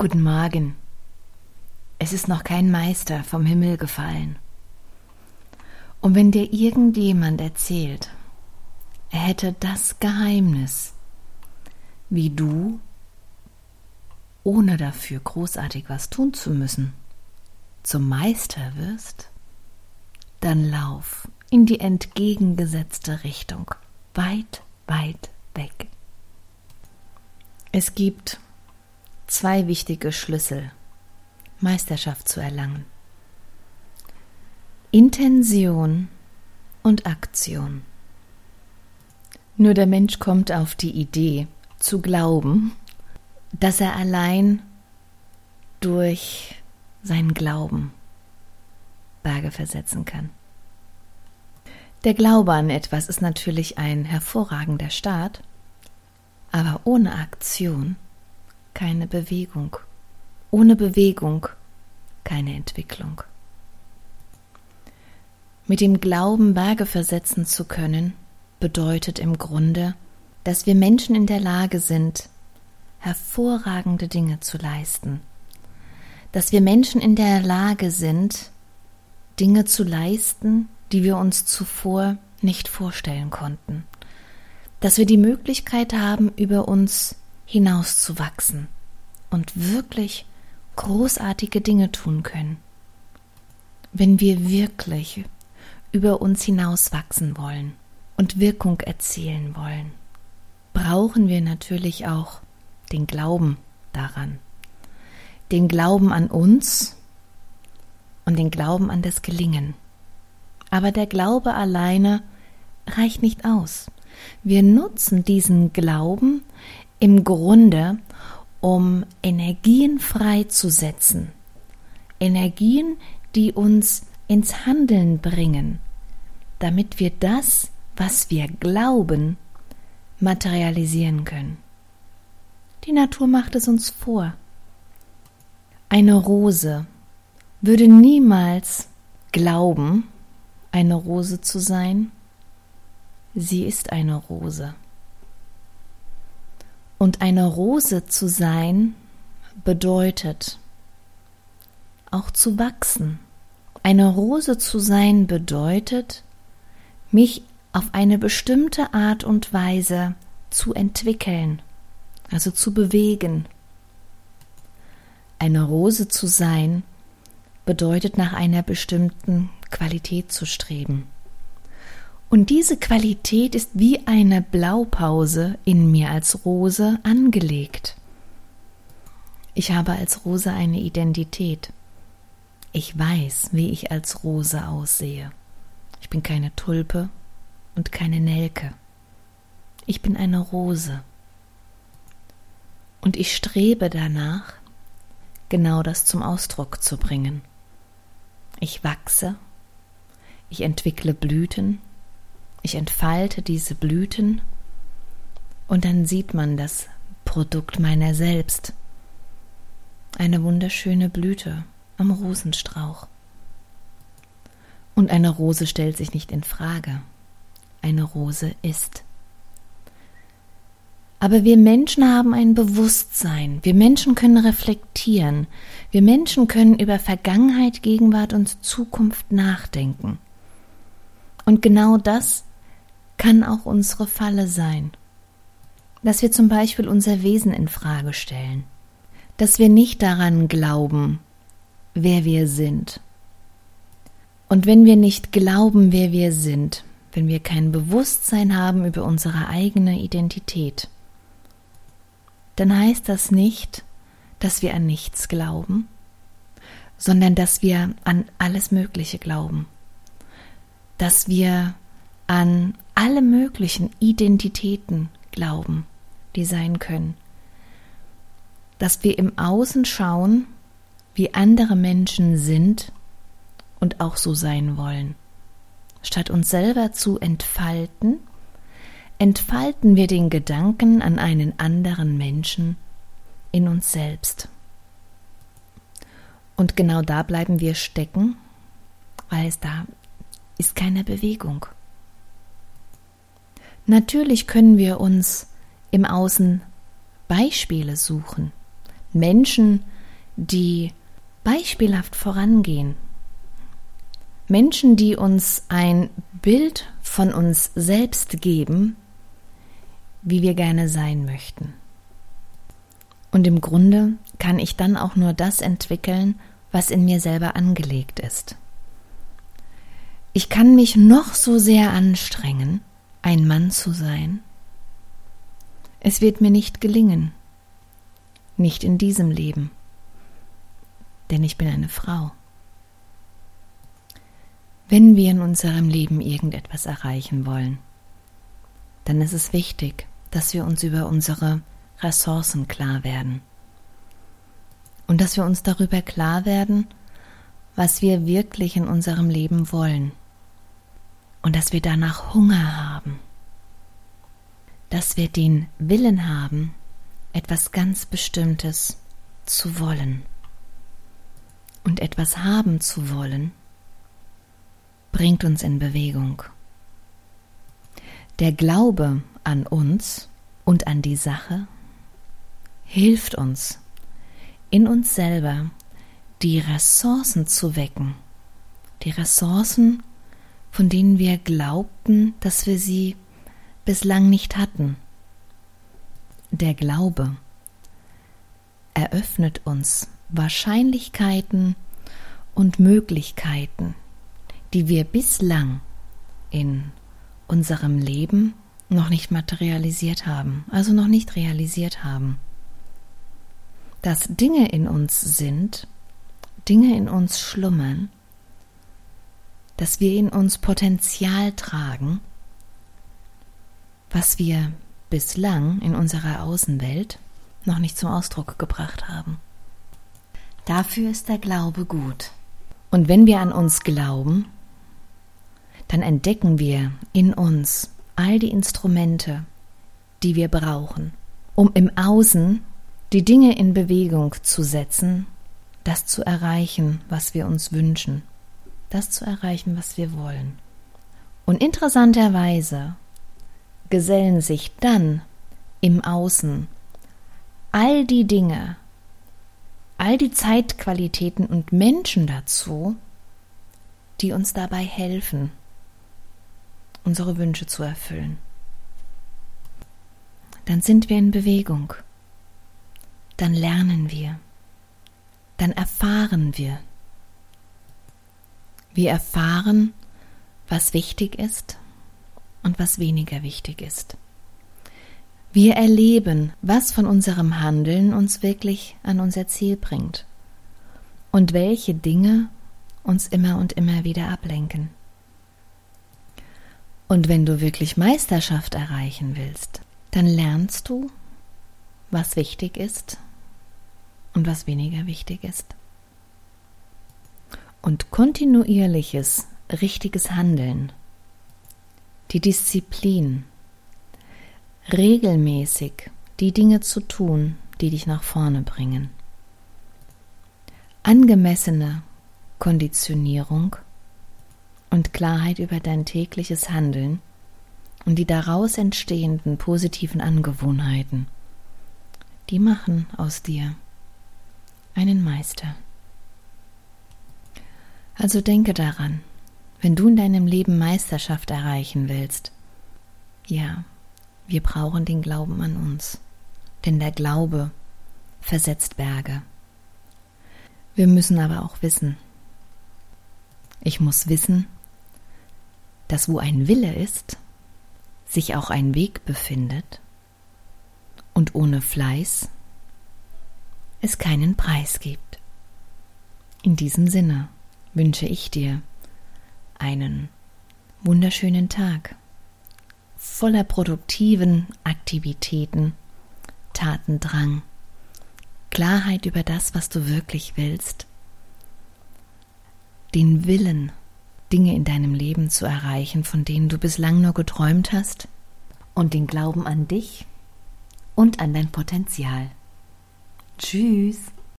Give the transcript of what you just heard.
Guten Morgen. Es ist noch kein Meister vom Himmel gefallen. Und wenn dir irgendjemand erzählt, er hätte das Geheimnis, wie du, ohne dafür großartig was tun zu müssen, zum Meister wirst, dann lauf in die entgegengesetzte Richtung, weit, weit weg. Es gibt zwei wichtige Schlüssel, Meisterschaft zu erlangen. Intention und Aktion. Nur der Mensch kommt auf die Idee zu glauben, dass er allein durch seinen Glauben Berge versetzen kann. Der Glaube an etwas ist natürlich ein hervorragender Start, aber ohne Aktion keine Bewegung. Ohne Bewegung keine Entwicklung. Mit dem Glauben Berge versetzen zu können, bedeutet im Grunde, dass wir Menschen in der Lage sind, hervorragende Dinge zu leisten. Dass wir Menschen in der Lage sind, Dinge zu leisten, die wir uns zuvor nicht vorstellen konnten. Dass wir die Möglichkeit haben, über uns hinauszuwachsen und wirklich großartige Dinge tun können. Wenn wir wirklich über uns hinauswachsen wollen und Wirkung erzielen wollen, brauchen wir natürlich auch den Glauben daran. Den Glauben an uns und den Glauben an das Gelingen. Aber der Glaube alleine reicht nicht aus. Wir nutzen diesen Glauben im Grunde, um Energien freizusetzen. Energien, die uns ins Handeln bringen, damit wir das, was wir glauben, materialisieren können. Die Natur macht es uns vor. Eine Rose würde niemals glauben, eine Rose zu sein. Sie ist eine Rose. Und eine Rose zu sein bedeutet auch zu wachsen. Eine Rose zu sein bedeutet, mich auf eine bestimmte Art und Weise zu entwickeln, also zu bewegen. Eine Rose zu sein bedeutet nach einer bestimmten Qualität zu streben. Und diese Qualität ist wie eine Blaupause in mir als Rose angelegt. Ich habe als Rose eine Identität. Ich weiß, wie ich als Rose aussehe. Ich bin keine Tulpe und keine Nelke. Ich bin eine Rose. Und ich strebe danach, genau das zum Ausdruck zu bringen. Ich wachse, ich entwickle Blüten, ich entfalte diese Blüten und dann sieht man das Produkt meiner selbst. Eine wunderschöne Blüte am Rosenstrauch. Und eine Rose stellt sich nicht in Frage. Eine Rose ist. Aber wir Menschen haben ein Bewusstsein. Wir Menschen können reflektieren. Wir Menschen können über Vergangenheit, Gegenwart und Zukunft nachdenken. Und genau das kann auch unsere Falle sein. Dass wir zum Beispiel unser Wesen in Frage stellen, dass wir nicht daran glauben, wer wir sind. Und wenn wir nicht glauben, wer wir sind, wenn wir kein Bewusstsein haben über unsere eigene Identität, dann heißt das nicht, dass wir an nichts glauben, sondern dass wir an alles Mögliche glauben, dass wir an alle möglichen Identitäten glauben, die sein können. Dass wir im Außen schauen, wie andere Menschen sind und auch so sein wollen. Statt uns selber zu entfalten, entfalten wir den Gedanken an einen anderen Menschen in uns selbst. Und genau da bleiben wir stecken, weil es da ist keine Bewegung. Natürlich können wir uns im Außen Beispiele suchen, Menschen, die beispielhaft vorangehen. Menschen, die uns ein Bild von uns selbst geben, wie wir gerne sein möchten. Und im Grunde kann ich dann auch nur das entwickeln, was in mir selber angelegt ist. Ich kann mich noch so sehr anstrengen, ein Mann zu sein. Es wird mir nicht gelingen, nicht in diesem Leben, denn ich bin eine Frau. Wenn wir in unserem Leben irgendetwas erreichen wollen, dann ist es wichtig, dass wir uns über unsere Ressourcen klar werden. Und dass wir uns darüber klar werden, was wir wirklich in unserem Leben wollen. Und dass wir danach Hunger haben, dass wir den Willen haben, etwas ganz Bestimmtes zu wollen. Und etwas haben zu wollen, bringt uns in Bewegung. Der Glaube an uns und an die Sache hilft uns, in uns selber die Ressourcen zu wecken, die Ressourcen, von denen wir glaubten, dass wir sie bislang nicht hatten. Der Glaube eröffnet uns Wahrscheinlichkeiten und Möglichkeiten, die wir bislang in unserem Leben noch nicht materialisiert haben, also noch nicht realisiert haben. Dass Dinge in uns sind, Dinge in uns schlummern, dass wir in uns Potenzial tragen, was wir bislang in unserer Außenwelt noch nicht zum Ausdruck gebracht haben. Dafür ist der Glaube gut. Und wenn wir an uns glauben, dann entdecken wir in uns all die Instrumente, die wir brauchen, um im Außen die Dinge in Bewegung zu setzen, das zu erreichen, was wir uns wünschen das zu erreichen, was wir wollen. Und interessanterweise gesellen sich dann im Außen. All die Dinge, all die Zeitqualitäten und Menschen dazu, die uns dabei helfen, unsere Wünsche zu erfüllen. Dann sind wir in Bewegung, dann lernen wir, dann erfahren wir, wir erfahren, was wichtig ist und was weniger wichtig ist. Wir erleben, was von unserem Handeln uns wirklich an unser Ziel bringt und welche Dinge uns immer und immer wieder ablenken. Und wenn du wirklich Meisterschaft erreichen willst, dann lernst du, was wichtig ist und was weniger wichtig ist und kontinuierliches, richtiges Handeln, die Disziplin, regelmäßig die Dinge zu tun, die dich nach vorne bringen, angemessene Konditionierung und Klarheit über dein tägliches Handeln und die daraus entstehenden positiven Angewohnheiten, die machen aus dir einen Meister. Also denke daran, wenn du in deinem Leben Meisterschaft erreichen willst, ja, wir brauchen den Glauben an uns, denn der Glaube versetzt Berge. Wir müssen aber auch wissen, ich muss wissen, dass wo ein Wille ist, sich auch ein Weg befindet und ohne Fleiß es keinen Preis gibt. In diesem Sinne wünsche ich dir einen wunderschönen Tag. Voller produktiven Aktivitäten, Tatendrang, Klarheit über das, was du wirklich willst, den Willen, Dinge in deinem Leben zu erreichen, von denen du bislang nur geträumt hast, und den Glauben an dich und an dein Potenzial. Tschüss.